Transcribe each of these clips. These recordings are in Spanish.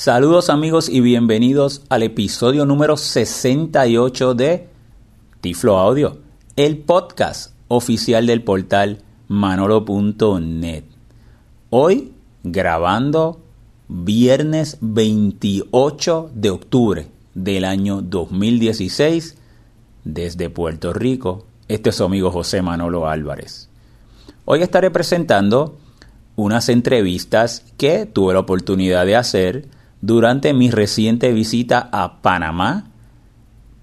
Saludos amigos y bienvenidos al episodio número 68 de Tiflo Audio, el podcast oficial del portal manolo.net. Hoy grabando viernes 28 de octubre del año 2016 desde Puerto Rico. Este es su amigo José Manolo Álvarez. Hoy estaré presentando unas entrevistas que tuve la oportunidad de hacer durante mi reciente visita a Panamá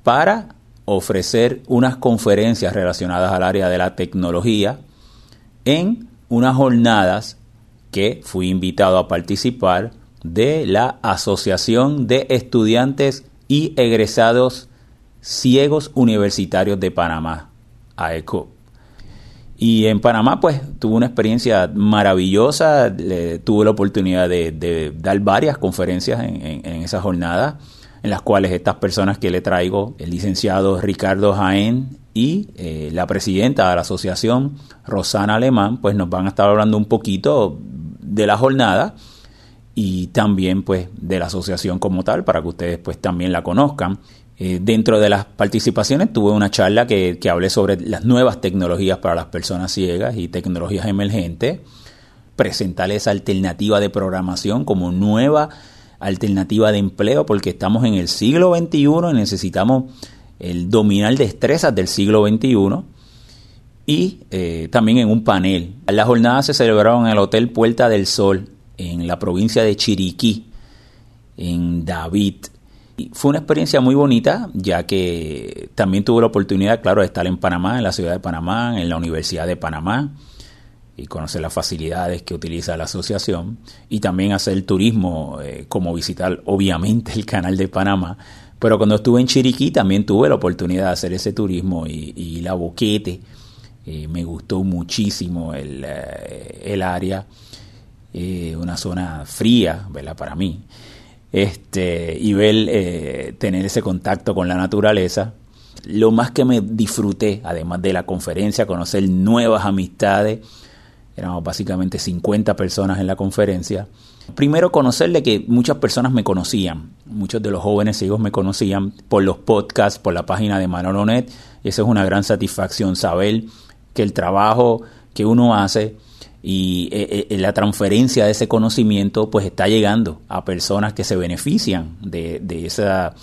para ofrecer unas conferencias relacionadas al área de la tecnología en unas jornadas que fui invitado a participar de la Asociación de Estudiantes y Egresados Ciegos Universitarios de Panamá, AECO. Y en Panamá, pues, tuve una experiencia maravillosa. tuve la oportunidad de, dar varias conferencias en, esa jornada, en las cuales estas personas que le traigo, el licenciado Ricardo Jaén y eh, la presidenta de la asociación, Rosana Alemán, pues nos van a estar hablando un poquito de la jornada y también, pues, de la asociación como tal, para que ustedes, pues, también la conozcan. Eh, dentro de las participaciones tuve una charla que, que, hablé sobre las nuevas tecnologías para las personas ciegas y tecnologías emergentes, presentar esa alternativa de programación como nueva alternativa de empleo porque estamos en el siglo XXI y necesitamos el dominar destrezas del siglo XXI y eh, también en un panel. Las jornadas se celebraron en el Hotel Puerta del Sol en la provincia de Chiriquí, en David, fue una experiencia muy bonita, ya que también tuve la oportunidad, claro, de estar en Panamá, en la ciudad de Panamá, en la Universidad de Panamá, y conocer las facilidades que utiliza la asociación, y también hacer turismo, eh, como visitar obviamente el canal de Panamá. Pero cuando estuve en Chiriquí también tuve la oportunidad de hacer ese turismo y, la boquete. Eh, me gustó muchísimo el, eh, el área, una zona fría, ¿verdad? Para mí este, y ver, eh, tener ese contacto con la naturaleza. Lo más que me disfruté, además de la conferencia, conocer nuevas amistades, éramos básicamente 50 personas en la conferencia. Primero conocerle que muchas personas me conocían, muchos de los jóvenes ciegos me conocían por los podcasts, por la página de Manolonet, y eso es una gran satisfacción saber que el trabajo que uno hace y eh, eh, la transferencia de ese conocimiento pues está llegando a personas que se benefician de, de, esa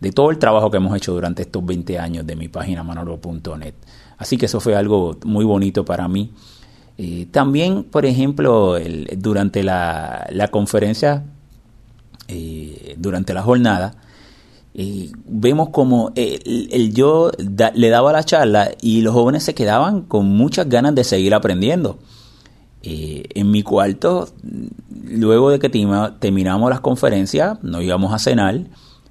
de todo el trabajo que hemos hecho durante estos 20 años de mi página manolo.net. Así que eso fue algo muy bonito para mí. Eh, también, por ejemplo, durante la, la conferencia, durante la jornada, vemos como el, yo le daba la charla y los jóvenes se quedaban con muchas ganas de seguir aprendiendo. Eh, en mi cuarto, luego de que terminamos las conferencias, nos íbamos a cenar.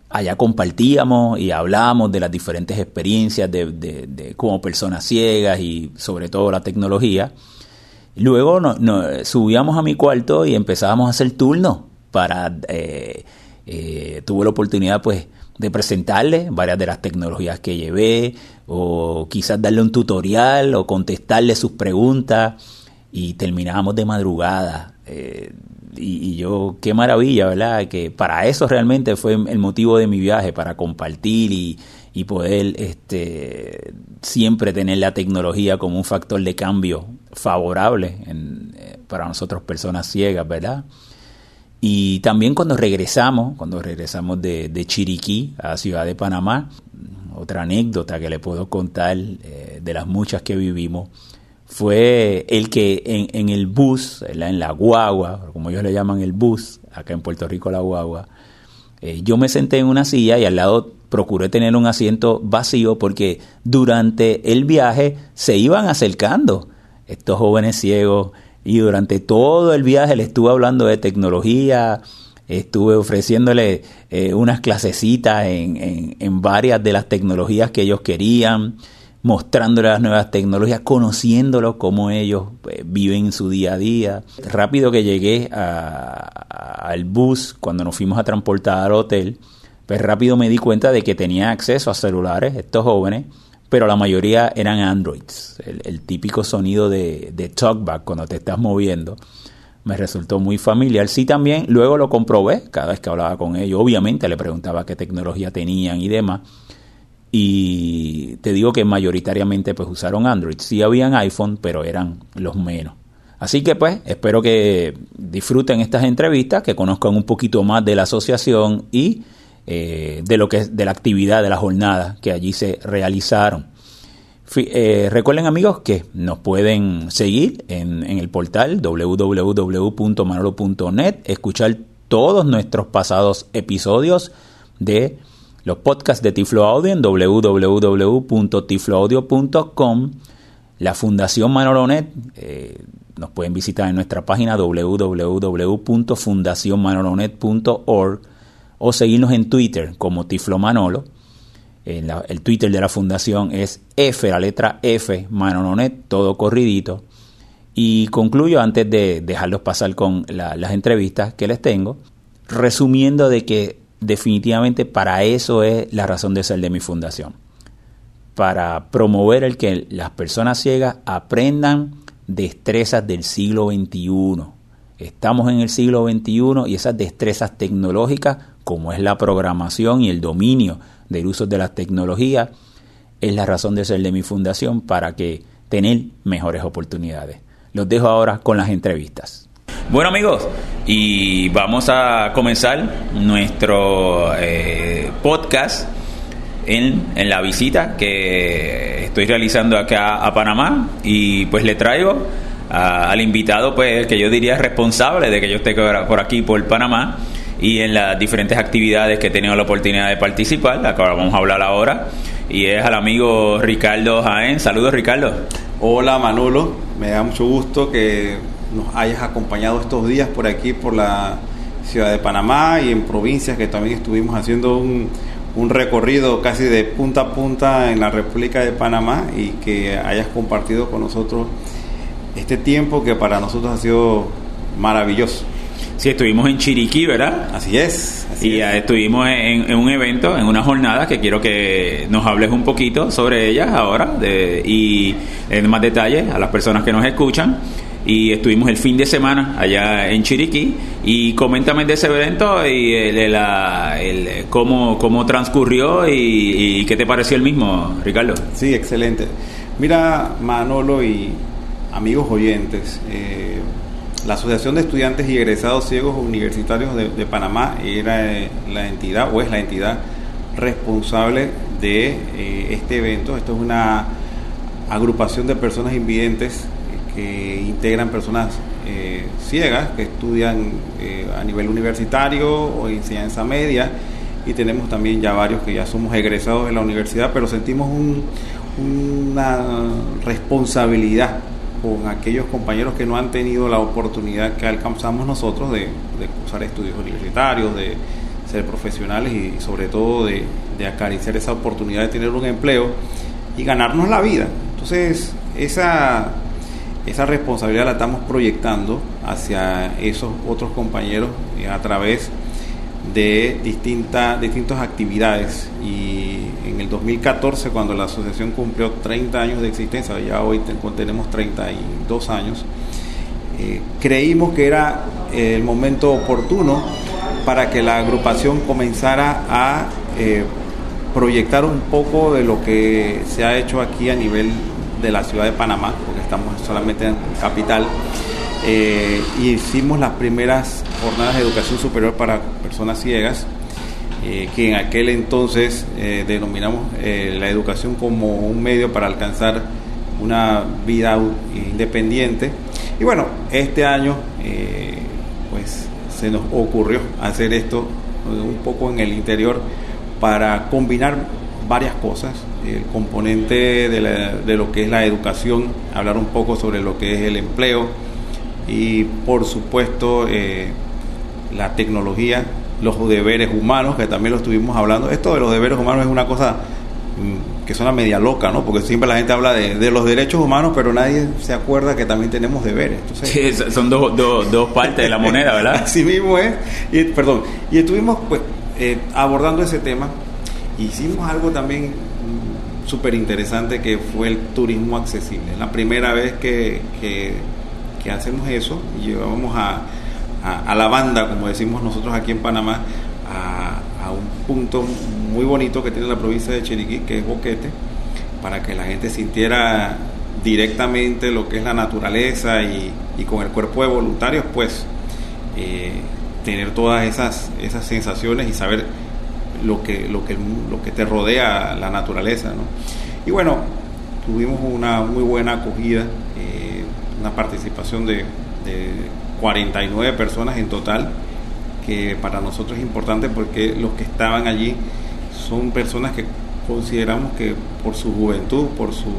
Allá compartíamos y hablábamos de las diferentes experiencias de, como personas ciegas y sobre todo la tecnología. Luego subíamos a mi cuarto y empezábamos a hacer turnos para... Eh, eh, tuve la oportunidad pues de presentarle varias de las tecnologías que llevé o quizás darle un tutorial o contestarle sus preguntas y terminábamos de madrugada. Eh, y, yo, qué maravilla, ¿verdad? Que para eso realmente fue el motivo de mi viaje, para compartir y, y poder este, siempre tener la tecnología como un factor de cambio favorable eh, para nosotros personas ciegas, ¿verdad? Y también cuando regresamos, cuando regresamos de, Chiriquí a ciudad de Panamá, otra anécdota que le puedo contar eh, de las muchas que vivimos, fue el que en, el bus, en la guagua, como ellos le llaman el bus, acá en Puerto Rico la guagua, eh, yo me senté en una silla y al lado procuré tener un asiento vacío porque durante el viaje se iban acercando estos jóvenes ciegos y durante todo el viaje le estuve hablando de tecnología, estuve ofreciéndole eh, unas clasecitas en, en, en varias de las tecnologías que ellos querían mostrándole las nuevas tecnologías, conociéndolos, cómo ellos eh, viven su día a día. Rápido que llegué al bus, cuando nos fuimos a transportar al hotel, pues rápido me di cuenta de que tenía acceso a celulares estos jóvenes, pero la mayoría eran Androids, el, típico sonido de, de talkback cuando te estás moviendo. me resultó muy familiar. Sí, también luego lo comprobé cada vez que hablaba con ellos. Obviamente le preguntaba qué tecnología tenían y demás. Y te digo que mayoritariamente pues usaron Android. Sí habían iPhone, pero eran los menos. Así que pues espero que disfruten estas entrevistas, que conozcan un poquito más de la asociación y eh, de lo que es de la actividad de la jornada que allí se realizaron. Eh, recuerden amigos que nos pueden seguir en, el portal www.manolo.net, escuchar todos nuestros pasados episodios de los podcasts de Tiflo Audio en www.tifloaudio.com. La Fundación Manolonet eh, nos pueden visitar en nuestra página www.fundacionmanolonet.org o seguirnos en Twitter como Tiflo Manolo el Twitter de la fundación es F, la letra F, Manononet, todo corridito. Y concluyo antes de dejarlos pasar con las entrevistas que les tengo, resumiendo de que definitivamente para eso es la razón de ser de mi fundación. Para promover el que las personas ciegas aprendan destrezas del siglo XXI. Estamos en el siglo XXI y esas destrezas tecnológicas, como es la programación y el dominio del uso de las tecnologías, es la razón de ser de mi fundación para que tener mejores oportunidades. Los dejo ahora con las entrevistas. Bueno amigos, y vamos a comenzar nuestro eh, podcast en, en, la visita que estoy realizando acá a Panamá y pues le traigo al invitado pues que yo diría responsable de que yo esté por aquí por Panamá y en las diferentes actividades que he tenido la oportunidad de participar, la vamos a hablar ahora, y es al amigo Ricardo Jaén. Saludos Ricardo. Hola Manolo, me da mucho gusto que nos hayas acompañado estos días por aquí, por la ciudad de Panamá y en provincias que también estuvimos haciendo un, un recorrido casi de punta a punta en la República de Panamá y que hayas compartido con nosotros este tiempo que para nosotros ha sido maravilloso. Sí, estuvimos en Chiriquí, ¿verdad? Así es. y estuvimos en, un evento, en una jornada que quiero que nos hables un poquito sobre ellas ahora de, y en más detalles a las personas que nos escuchan. Y estuvimos el fin de semana allá en Chiriquí. Y coméntame de ese evento y el, el, cómo, cómo transcurrió y, y, qué te pareció el mismo, Ricardo. Sí, excelente. Mira, Manolo y amigos oyentes, eh, la Asociación de Estudiantes y Egresados Ciegos Universitarios de, Panamá era eh, la entidad o es la entidad responsable de eh, este evento. Esto es una agrupación de personas invidentes eh, que integran personas ciegas que estudian a nivel universitario o enseñanza media y tenemos también ya varios que ya somos egresados de la universidad, pero sentimos una responsabilidad con aquellos compañeros que no han tenido la oportunidad que alcanzamos nosotros de cursar estudios universitarios, de ser profesionales y sobre todo de, acariciar esa oportunidad de tener un empleo y ganarnos la vida. Entonces, esa, esa responsabilidad la estamos proyectando hacia esos otros compañeros eh, a través de distintas, actividades. Y en el 2014 cuando la asociación cumplió 30 años de existencia, ya hoy tenemos 32 años, eh, creímos que era el momento oportuno para que la agrupación comenzara a eh, proyectar un poco de lo que se ha hecho aquí a nivel de la ciudad de Panamá, estamos solamente en capital eh, hicimos las primeras jornadas de educación superior para personas ciegas, eh, que en aquel entonces eh, denominamos la educación como un medio para alcanzar una vida independiente. Y bueno, este año pues se nos ocurrió hacer esto un poco en el interior para combinar varias cosas, el componente de, de lo que es la educación, hablar un poco sobre lo que es el empleo, y por supuesto eh, la tecnología, los deberes humanos, que también lo estuvimos hablando. Esto de los deberes humanos es una cosa mm, que suena media loca, ¿no? Porque siempre la gente habla de, los derechos humanos, pero nadie se acuerda que también tenemos deberes. sí, son dos, dos, partes de la moneda, ¿verdad? Así mismo es. Y, perdón, y estuvimos pues eh, abordando ese tema. Hicimos algo también súper interesante que fue el turismo accesible. La primera vez que que hacemos eso llevamos a, a, la banda, como decimos nosotros aquí en Panamá, a, a, un punto muy bonito que tiene la provincia de Chiriquí, que es Boquete, para que la gente sintiera directamente lo que es la naturaleza y, y con el cuerpo de voluntarios, pues eh, tener todas esas, esas sensaciones y saber lo que, lo, que, lo que te rodea la naturaleza. ¿no? Y bueno, tuvimos una muy buena acogida, eh, una participación de, de 49 personas en total, que para nosotros es importante porque los que estaban allí son personas que consideramos que por su juventud, por su,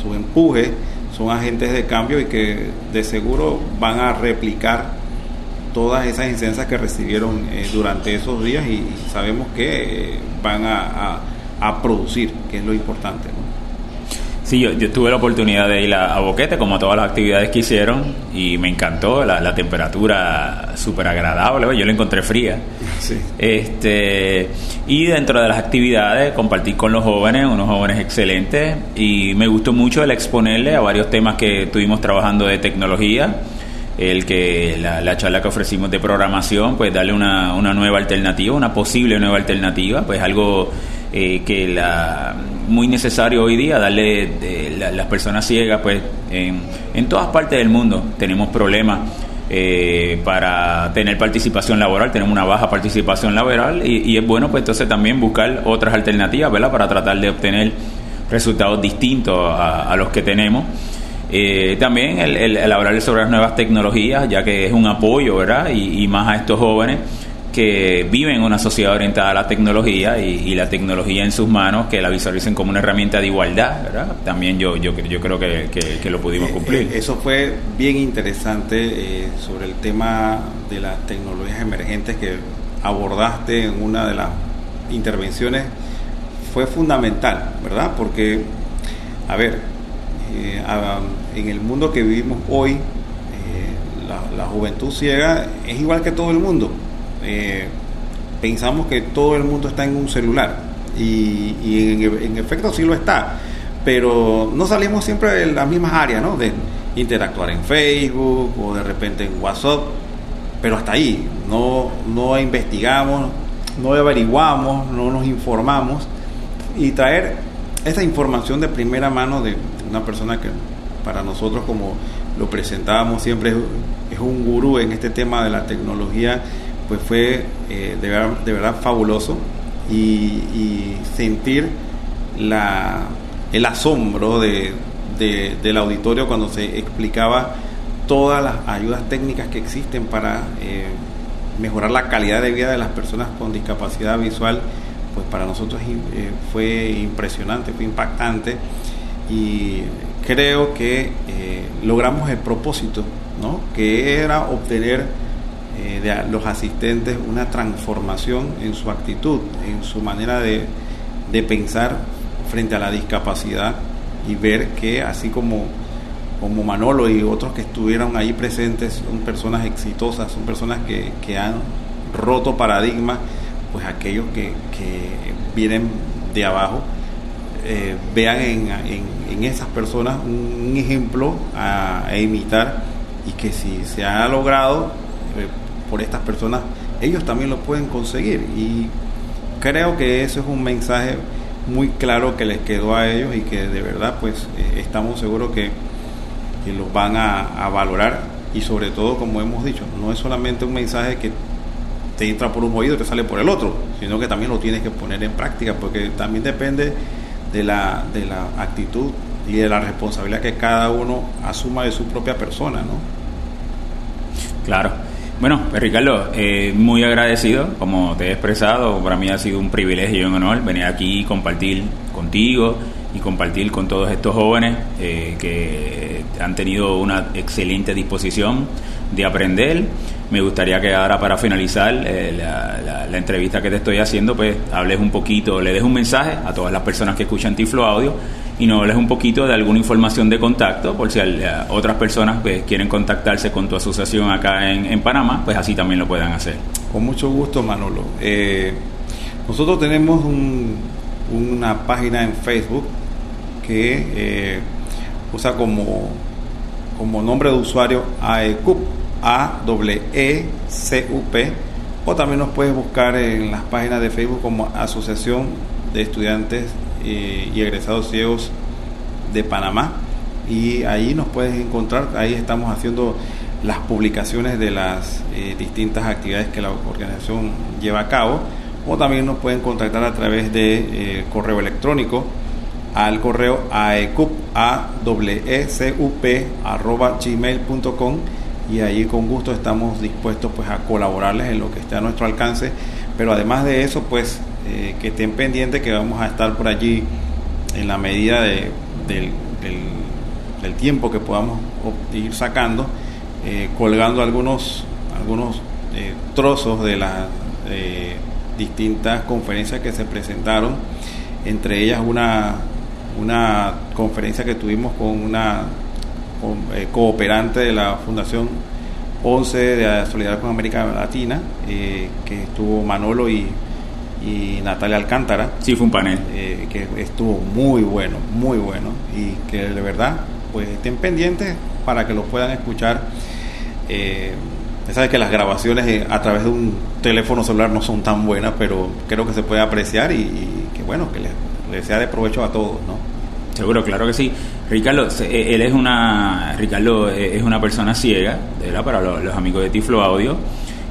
su empuje, son agentes de cambio y que de seguro van a replicar todas esas enseñanzas que recibieron eh, durante esos días y sabemos que eh, van a, a, producir, que es lo importante. Sí, yo, yo, tuve la oportunidad de ir a, Boquete, como todas las actividades que hicieron, y me encantó la, temperatura súper agradable, yo la encontré fría. Sí. Este, y dentro de las actividades compartí con los jóvenes, unos jóvenes excelentes, y me gustó mucho el exponerle a varios temas que estuvimos trabajando de tecnología el que la, charla que ofrecimos de programación, pues darle una, una nueva alternativa, una posible nueva alternativa, pues algo eh, que la muy necesario hoy día, darle eh, las personas ciegas, pues en, en, todas partes del mundo tenemos problemas. Eh, para tener participación laboral, tenemos una baja participación laboral y, es bueno pues entonces también buscar otras alternativas, ¿verdad? Para tratar de obtener resultados distintos a los que tenemos. Eh, también el, el, hablar sobre las nuevas tecnologías, ya que es un apoyo, ¿verdad? Y, más a estos jóvenes que viven en una sociedad orientada a la tecnología y, la tecnología en sus manos, que la visualicen como una herramienta de igualdad, ¿verdad? También yo, yo, yo creo que, que, lo pudimos eh, cumplir. Eh, eso fue bien interesante sobre el tema de las tecnologías emergentes que abordaste en una de las intervenciones. Fue fundamental, ¿verdad? Porque, a ver, eh, en el mundo que vivimos hoy, eh, la, juventud ciega es igual que todo el mundo. Eh, pensamos que todo el mundo está en un celular y, en, efecto sí lo está, pero no salimos siempre de las mismas áreas, ¿no? De interactuar en Facebook o de repente en WhatsApp, pero hasta ahí, no, no investigamos, no averiguamos, no nos informamos y traer esa información de primera mano de, una persona que para nosotros, como lo presentábamos siempre, es, un gurú en este tema de la tecnología, pues fue eh, de, verdad, de, verdad, fabuloso. Y, sentir el asombro de, del auditorio cuando se explicaba todas las ayudas técnicas que existen para eh, mejorar la calidad de vida de las personas con discapacidad visual, pues para nosotros eh, fue impresionante, fue impactante y creo que eh, logramos el propósito, ¿no? que era obtener eh, de los asistentes una transformación en su actitud, en su manera de, pensar frente a la discapacidad y ver que así como, como Manolo y otros que estuvieron ahí presentes son personas exitosas, son personas que, han roto paradigmas, pues aquellos que, que vienen de abajo eh, vean en, en, esas personas un, ejemplo a, imitar y que si se ha logrado eh, por estas personas, ellos también lo pueden conseguir. Y creo que eso es un mensaje muy claro que les quedó a ellos y que de verdad pues eh, estamos seguros que, que los van a, a, valorar y sobre todo como hemos dicho, no es solamente un mensaje que te entra por un oído y te sale por el otro, sino que también lo tienes que poner en práctica porque también depende de la, de la actitud y de la responsabilidad que cada uno asuma de su propia persona, ¿no? Claro. Bueno, pues, Ricardo, eh, muy agradecido, como te he expresado, para mí ha sido un privilegio y un honor venir aquí y compartir contigo y compartir con todos estos jóvenes eh, que han tenido una excelente disposición de aprender me gustaría que ahora para finalizar eh, la, entrevista que te estoy haciendo, pues hables un poquito, le des un mensaje a todas las personas que escuchan Tiflo Audio y nos hables un poquito de alguna información de contacto, por si otras personas pues, quieren contactarse con tu asociación acá en, Panamá, pues así también lo puedan hacer. Con mucho gusto, Manolo. Eh, nosotros tenemos una página en Facebook que eh, usa como como nombre de usuario AECUP, A E C U P, o también nos puedes buscar en las páginas de Facebook como Asociación de Estudiantes eh, y Egresados Ciegos de Panamá. Y ahí nos puedes encontrar, ahí estamos haciendo las publicaciones de las eh, distintas actividades que la organización lleva a cabo. O también nos pueden contactar a través de eh, correo electrónico al correo aecup, a e c u p arroba gmail.com y ahí con gusto estamos dispuestos pues a colaborarles en lo que esté a nuestro alcance. Pero además de eso pues eh, que estén pendientes que vamos a estar por allí en la medida de, del, tiempo que podamos ir sacando eh, colgando algunos algunos trozos de las distintas conferencias que se presentaron, entre ellas una, una conferencia que tuvimos con una eh, cooperante de la Fundación 11 de Solidaridad con América Latina, eh, que estuvo Manolo y, y, Natalia Alcántara. Sí, fue un panel. Eh, que estuvo muy bueno, muy bueno, y que de verdad, pues estén pendientes para que lo puedan escuchar. Sabes que las grabaciones a través de un teléfono celular no son tan buenas, pero creo que se puede apreciar y, que bueno, que le, sea de provecho a todos, ¿no? Seguro, claro que sí. Ricardo, eh, él es una, Ricardo eh, es una persona ciega, ¿verdad? Para los, amigos de Tiflo Audio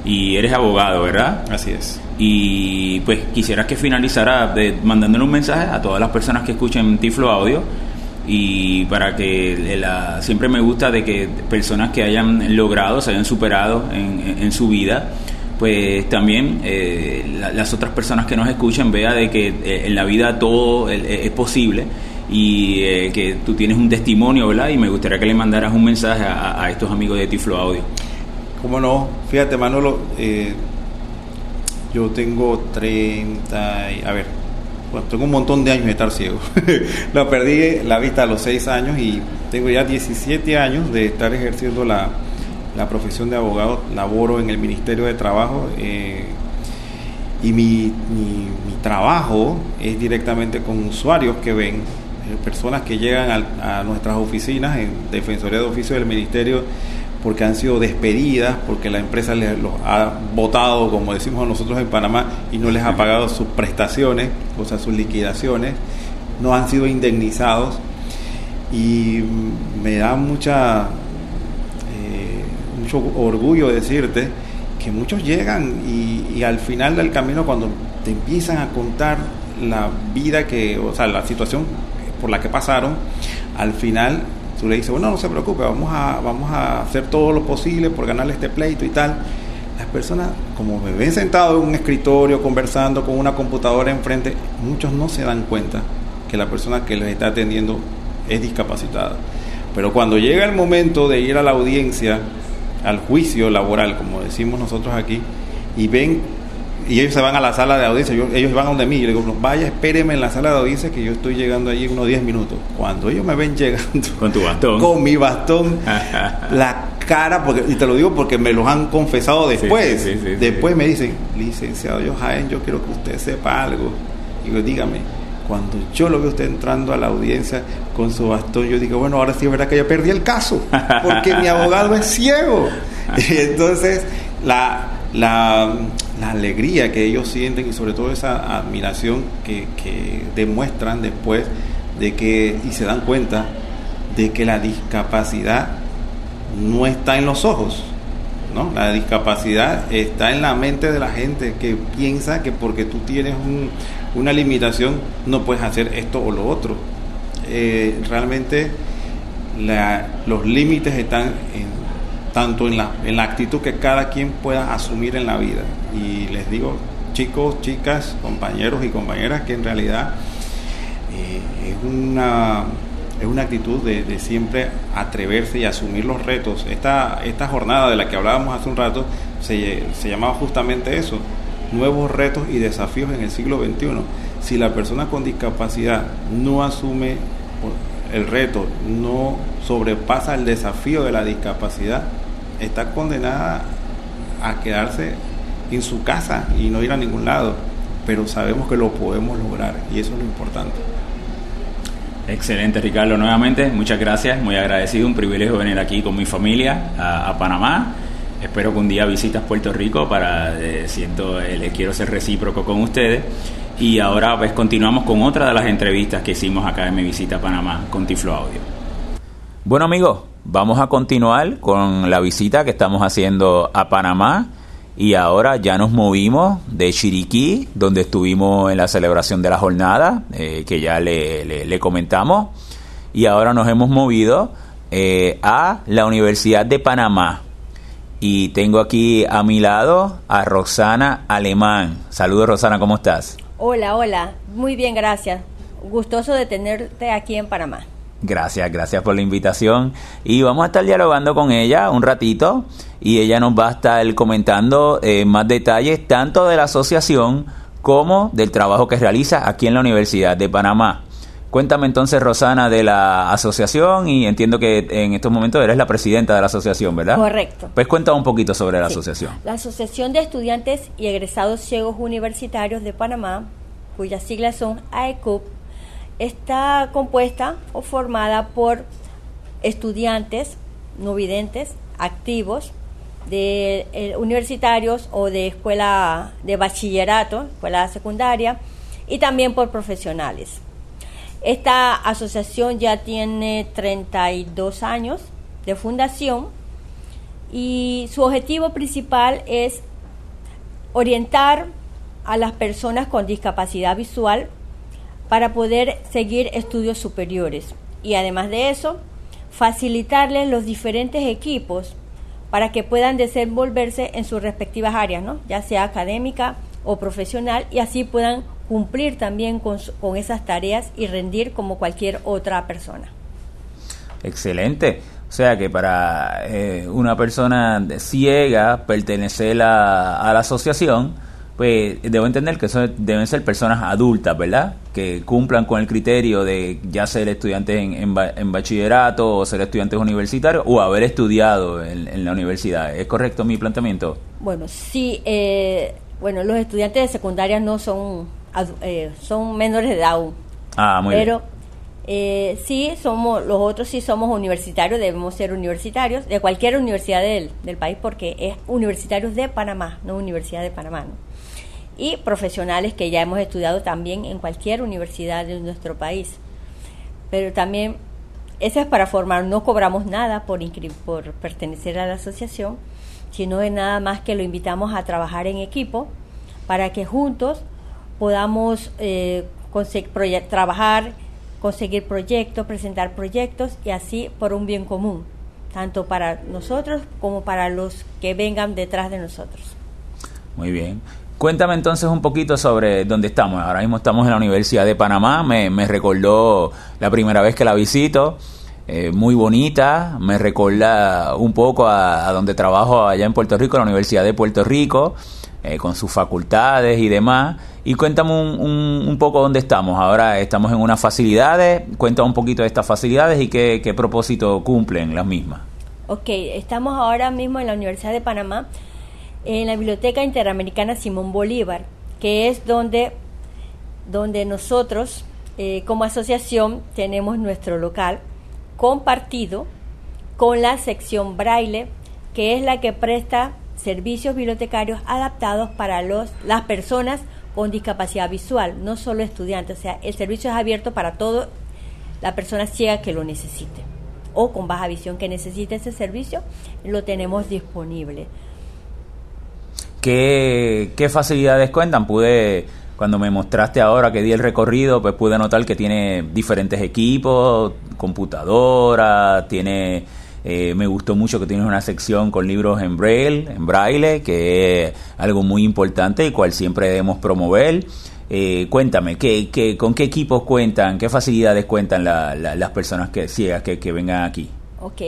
y eres abogado, ¿verdad? Así es. Y pues quisieras que finalizara mandándole un mensaje a todas las personas que escuchen Tiflo Audio y para que la, siempre me gusta de que personas que hayan logrado, se hayan superado en, su vida, pues también eh, las otras personas que nos escuchen vean de que eh, en la vida todo es posible y eh, que tú tienes un testimonio, ¿verdad? Y me gustaría que le mandaras un mensaje a, estos amigos de Tiflo Audio. ¿Cómo no? Fíjate, Manolo, yo tengo 30, a ver, bueno, tengo un montón de años de estar ciego. Lo perdí la vista a los 6 años y tengo ya 17 años de estar ejerciendo la, profesión de abogado. Laboro en el Ministerio de Trabajo eh, y mi, trabajo es directamente con usuarios que ven, eh, personas que llegan a, a nuestras oficinas en Defensoría de Oficio del Ministerio porque han sido despedidas, porque la empresa les los ha votado, como decimos nosotros en Panamá, y no les ha pagado sus prestaciones, o sea, sus liquidaciones, no han sido indemnizados. Y me da mucha eh, mucho orgullo decirte que muchos llegan y, y al final del camino cuando te empiezan a contar la vida que, o sea, la situación por la que pasaron, al final tú le dices, bueno, no se preocupe, vamos a, vamos a hacer todo lo posible por ganarle este pleito y tal. Las personas, como me ven sentado en un escritorio conversando con una computadora enfrente, muchos no se dan cuenta que la persona que les está atendiendo es discapacitada. Pero cuando llega el momento de ir a la audiencia, al juicio laboral, como decimos nosotros aquí, y ven y ellos se van a la sala de audiencia, ellos van a donde mí, y le digo, vaya, espéreme en la sala de audiencia que yo estoy llegando allí en unos 10 minutos. Cuando ellos me ven llegando con tu bastón, con mi bastón, la cara, porque, y te lo digo porque me los han confesado después, después me dicen, licenciado Johain, yo quiero que usted sepa algo. Y yo, dígame, cuando yo lo veo usted entrando a la audiencia con su bastón, yo digo, bueno, ahora sí es verdad que yo perdí el caso, porque mi abogado es ciego. Y entonces, la, la, alegría que ellos sienten y sobre todo esa admiración que, demuestran después de que y se dan cuenta de que la discapacidad no está en los ojos, ¿no? La discapacidad está en la mente de la gente que piensa que porque tú tienes una limitación no puedes hacer esto o lo otro. Eh, realmente los límites están en tanto en la, en la actitud que cada quien pueda asumir en la vida. Y les digo, chicos, chicas, compañeros y compañeras, que en realidad eh, es, una, es una actitud de, siempre atreverse y asumir los retos. Esta, esta jornada de la que hablábamos hace un rato se, se llamaba justamente eso, nuevos retos y desafíos en el siglo XXI. Si la persona con discapacidad no asume el reto, no sobrepasa el desafío de la discapacidad, está condenada a quedarse en su casa y no ir a ningún lado, pero sabemos que lo podemos lograr y eso es lo importante. Excelente, Ricardo. Nuevamente, muchas gracias. Muy agradecido. Un privilegio venir aquí con mi familia a, Panamá. Espero que un día visitas Puerto Rico para, eh, siento, eh, le quiero ser recíproco con ustedes. Y ahora pues continuamos con otra de las entrevistas que hicimos acá en mi visita a Panamá con Tiflo Audio. Bueno amigos, vamos a continuar con la visita que estamos haciendo a Panamá y ahora ya nos movimos de Chiriquí, donde estuvimos en la celebración de la jornada, eh, que ya le, comentamos, y ahora nos hemos movido eh, a la Universidad de Panamá. Y tengo aquí a mi lado a Roxana Alemán. Saludos Roxana, ¿cómo estás? Hola, hola, muy bien, gracias. Gustoso de tenerte aquí en Panamá. Gracias, gracias por la invitación. Y vamos a estar dialogando con ella un ratito y ella nos va a estar comentando eh, más detalles tanto de la asociación como del trabajo que realiza aquí en la Universidad de Panamá. Cuéntame entonces, Rosana, de la asociación y entiendo que en estos momentos eres la presidenta de la asociación, ¿verdad? Correcto. Pues cuéntame un poquito sobre la asociación. La Asociación de Estudiantes y Egresados Ciegos Universitarios de Panamá, cuyas siglas son AECUP, está compuesta o formada por estudiantes no videntes activos de eh, universitarios o de escuela de bachillerato, escuela secundaria, y también por profesionales. Esta asociación ya tiene 32 años de fundación y su objetivo principal es orientar a las personas con discapacidad visual para poder seguir estudios superiores y además de eso facilitarles los diferentes equipos para que puedan desenvolverse en sus respectivas áreas, ¿no? ya sea académica o profesional, y así puedan cumplir también con, esas tareas y rendir como cualquier otra persona. Excelente. O sea que para eh, una persona ciega pertenecer a la asociación, pues debo entender que deben ser personas adultas, ¿verdad? Que cumplan con el criterio de ya ser estudiantes en, bachillerato o ser estudiantes universitarios o haber estudiado en, la universidad. ¿Es correcto mi planteamiento? Bueno, sí. Eh, bueno, los estudiantes de secundaria no son, eh, son menores de edad aún. Ah, muy pero, bien. Eh, sí, somos, los otros sí somos universitarios, debemos ser universitarios de cualquier universidad del, del país porque es universitarios de Panamá, no Universidad de Panamá. ¿no? Y profesionales que ya hemos estudiado también en cualquier universidad de nuestro país. Pero también, eso es para formar, no cobramos nada por, por pertenecer a la asociación, sino de nada más que lo invitamos a trabajar en equipo para que juntos podamos eh, trabajar, conseguir proyectos, presentar proyectos y así por un bien común, tanto para nosotros como para los que vengan detrás de nosotros. Muy bien. Cuéntame entonces un poquito sobre dónde estamos. Ahora mismo estamos en la Universidad de Panamá. Me, recordó la primera vez que la visito. Eh, muy bonita. Me recuerda un poco a, donde trabajo allá en Puerto Rico, la Universidad de Puerto Rico, eh, con sus facultades y demás. Y cuéntame un, un, poco dónde estamos. Ahora estamos en unas facilidades. Cuéntame un poquito de estas facilidades y qué, qué propósito cumplen las mismas. Ok, estamos ahora mismo en la Universidad de Panamá en la Biblioteca Interamericana Simón Bolívar, que es donde, donde nosotros eh, como asociación tenemos nuestro local compartido con la sección braille, que es la que presta servicios bibliotecarios adaptados para los, las personas con discapacidad visual, no solo estudiantes. O sea, el servicio es abierto para toda la persona ciega que lo necesite o con baja visión que necesite ese servicio, lo tenemos disponible. ¿Qué, ¿Qué facilidades cuentan? Pude, cuando me mostraste ahora que di el recorrido, pues pude notar que tiene diferentes equipos, computadora, tiene... Eh, me gustó mucho que tienes una sección con libros en braille, en braille, que es algo muy importante y cual siempre debemos promover. Eh, cuéntame, ¿qué, qué, ¿con qué equipos cuentan, qué facilidades cuentan las personas que ciegas que, que vengan aquí? Ok,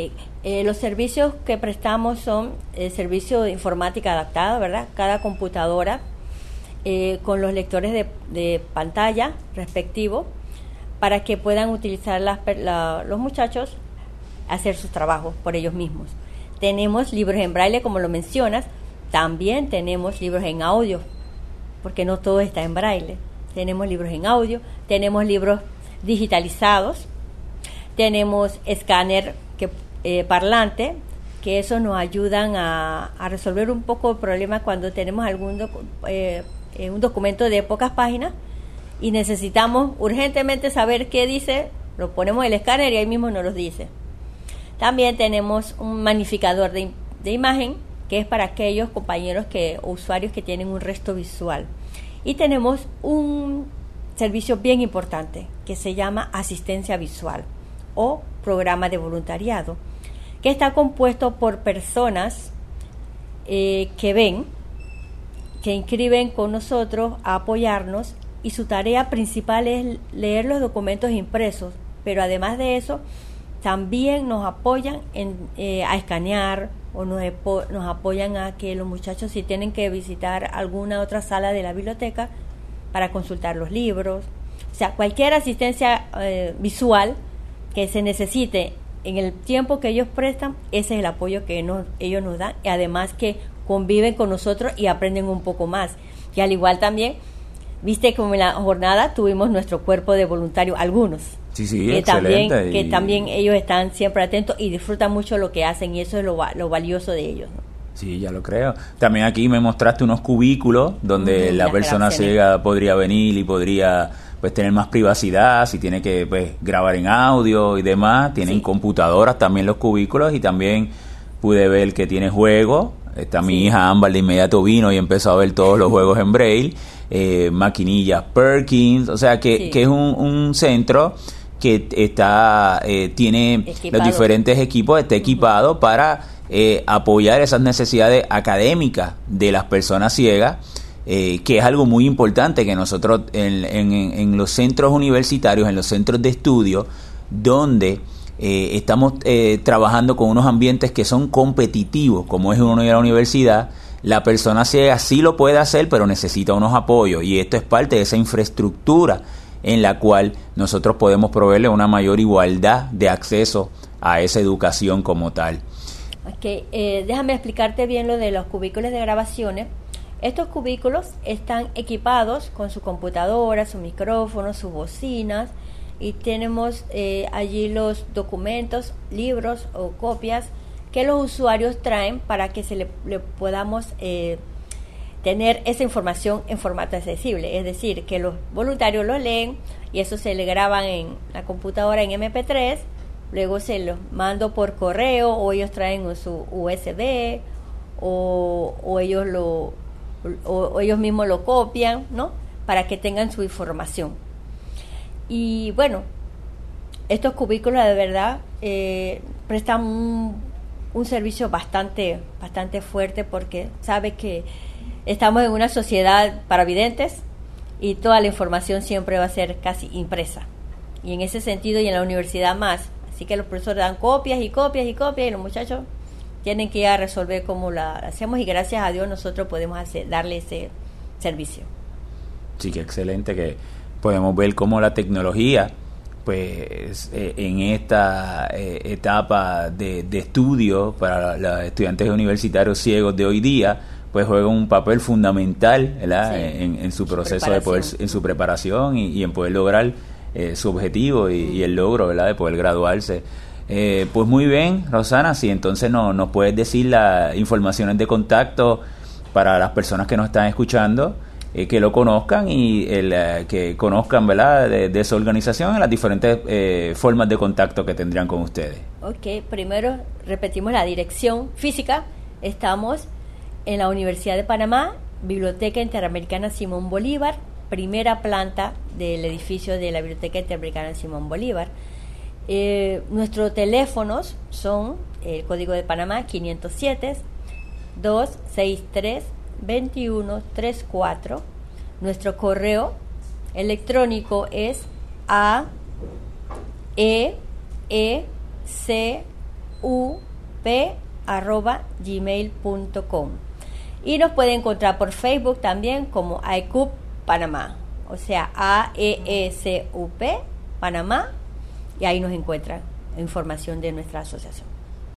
eh, los servicios que prestamos son el servicio de informática adaptada, ¿verdad? Cada computadora eh, con los lectores de, pantalla respectivo para que puedan utilizar los muchachos hacer sus trabajos por ellos mismos. Tenemos libros en braille, como lo mencionas, también tenemos libros en audio, porque no todo está en braille. Tenemos libros en audio, tenemos libros digitalizados. Tenemos escáner que, eh, parlante, que eso nos ayudan a, resolver un poco el problema cuando tenemos algún eh, un documento de pocas páginas y necesitamos urgentemente saber qué dice, lo ponemos en el escáner y ahí mismo nos lo dice. También tenemos un magnificador de, de imagen que es para aquellos compañeros que usuarios que tienen un resto visual. Y tenemos un servicio bien importante que se llama asistencia visual o programa de voluntariado, que está compuesto por personas eh, que ven, que inscriben con nosotros a apoyarnos y su tarea principal es leer los documentos impresos, pero además de eso, también nos apoyan eh, a escanear o nos, nos apoyan a que los muchachos si tienen que visitar alguna otra sala de la biblioteca para consultar los libros, o sea, cualquier asistencia eh, visual que se necesite en el tiempo que ellos prestan, ese es el apoyo que ellos nos dan y además que conviven con nosotros y aprenden un poco más. Y al igual también, viste como en la jornada tuvimos nuestro cuerpo de voluntarios, algunos. Sí, sí, que también, que también ellos están siempre atentos y disfrutan mucho lo que hacen y eso es lo, lo valioso de ellos. Sí, ya lo creo. También aquí me mostraste unos cubículos donde la persona ciega podría venir y podría pues tener más privacidad, si tiene que pues, grabar en audio y demás. Tienen computadoras también los cubículos y también pude ver que tiene juegos. Está mi hija Ámbar de inmediato vino y empezó a ver todos los juegos en braille. Eh, maquinillas Perkins, o sea que, que es un, un, centro que está eh, tiene los diferentes equipos, está equipado para eh, apoyar esas necesidades académicas de las personas ciegas eh, que es algo muy importante que nosotros en, los centros universitarios, en los centros de estudio, donde eh, estamos eh, trabajando con unos ambientes que son competitivos, como es uno de la universidad, la persona ciega sí lo puede hacer, pero necesita unos apoyos y esto es parte de esa infraestructura en la cual nosotros podemos proveerle una mayor igualdad de acceso a esa educación como tal. Okay, déjame explicarte bien lo de los cubículos de grabaciones estos cubículos están equipados con su computadora, su micrófono, sus bocinas y tenemos eh, allí los documentos, libros o copias que los usuarios traen para que se le, podamos eh, tener esa información en formato accesible. Es decir, que los voluntarios lo leen y eso se le graban en la computadora en MP3, luego se los mando por correo o ellos traen su USB o, o ellos lo, o, ellos mismos lo copian, ¿no? Para que tengan su información. Y bueno, estos cubículos de verdad eh, prestan un, un, servicio bastante, bastante fuerte porque sabe que estamos en una sociedad para videntes y toda la información siempre va a ser casi impresa. Y en ese sentido y en la universidad más. Así que los profesores dan copias y copias y copias y los muchachos tienen que ir a resolver cómo la hacemos y gracias a Dios nosotros podemos hacer, darle ese servicio. Sí, que excelente que podemos ver cómo la tecnología, pues eh, en esta eh, etapa de, estudio para los estudiantes universitarios ciegos de hoy día, pues juega un papel fundamental en, su proceso de poder, en su preparación y, en poder lograr eh, su objetivo y, y, el logro ¿verdad? de poder graduarse eh, pues muy bien, Rosana, si entonces no, nos puedes decir las informaciones de contacto para las personas que nos están escuchando, eh, que lo conozcan y el, eh, que conozcan ¿verdad? De, su organización y las diferentes formas de contacto que tendrían con ustedes. Ok, primero repetimos la dirección física. Estamos en la Universidad de Panamá, Biblioteca Interamericana Simón Bolívar, primera planta del edificio de la Biblioteca Interamericana Simón Bolívar. Eh, nuestros teléfonos son el código de Panamá 507 263 2134. Nuestro correo electrónico es a e e c u p arroba gmail.com y nos puede encontrar por Facebook también como ICUP Panamá, o sea A E E U P Panamá y ahí nos encuentran información de nuestra asociación.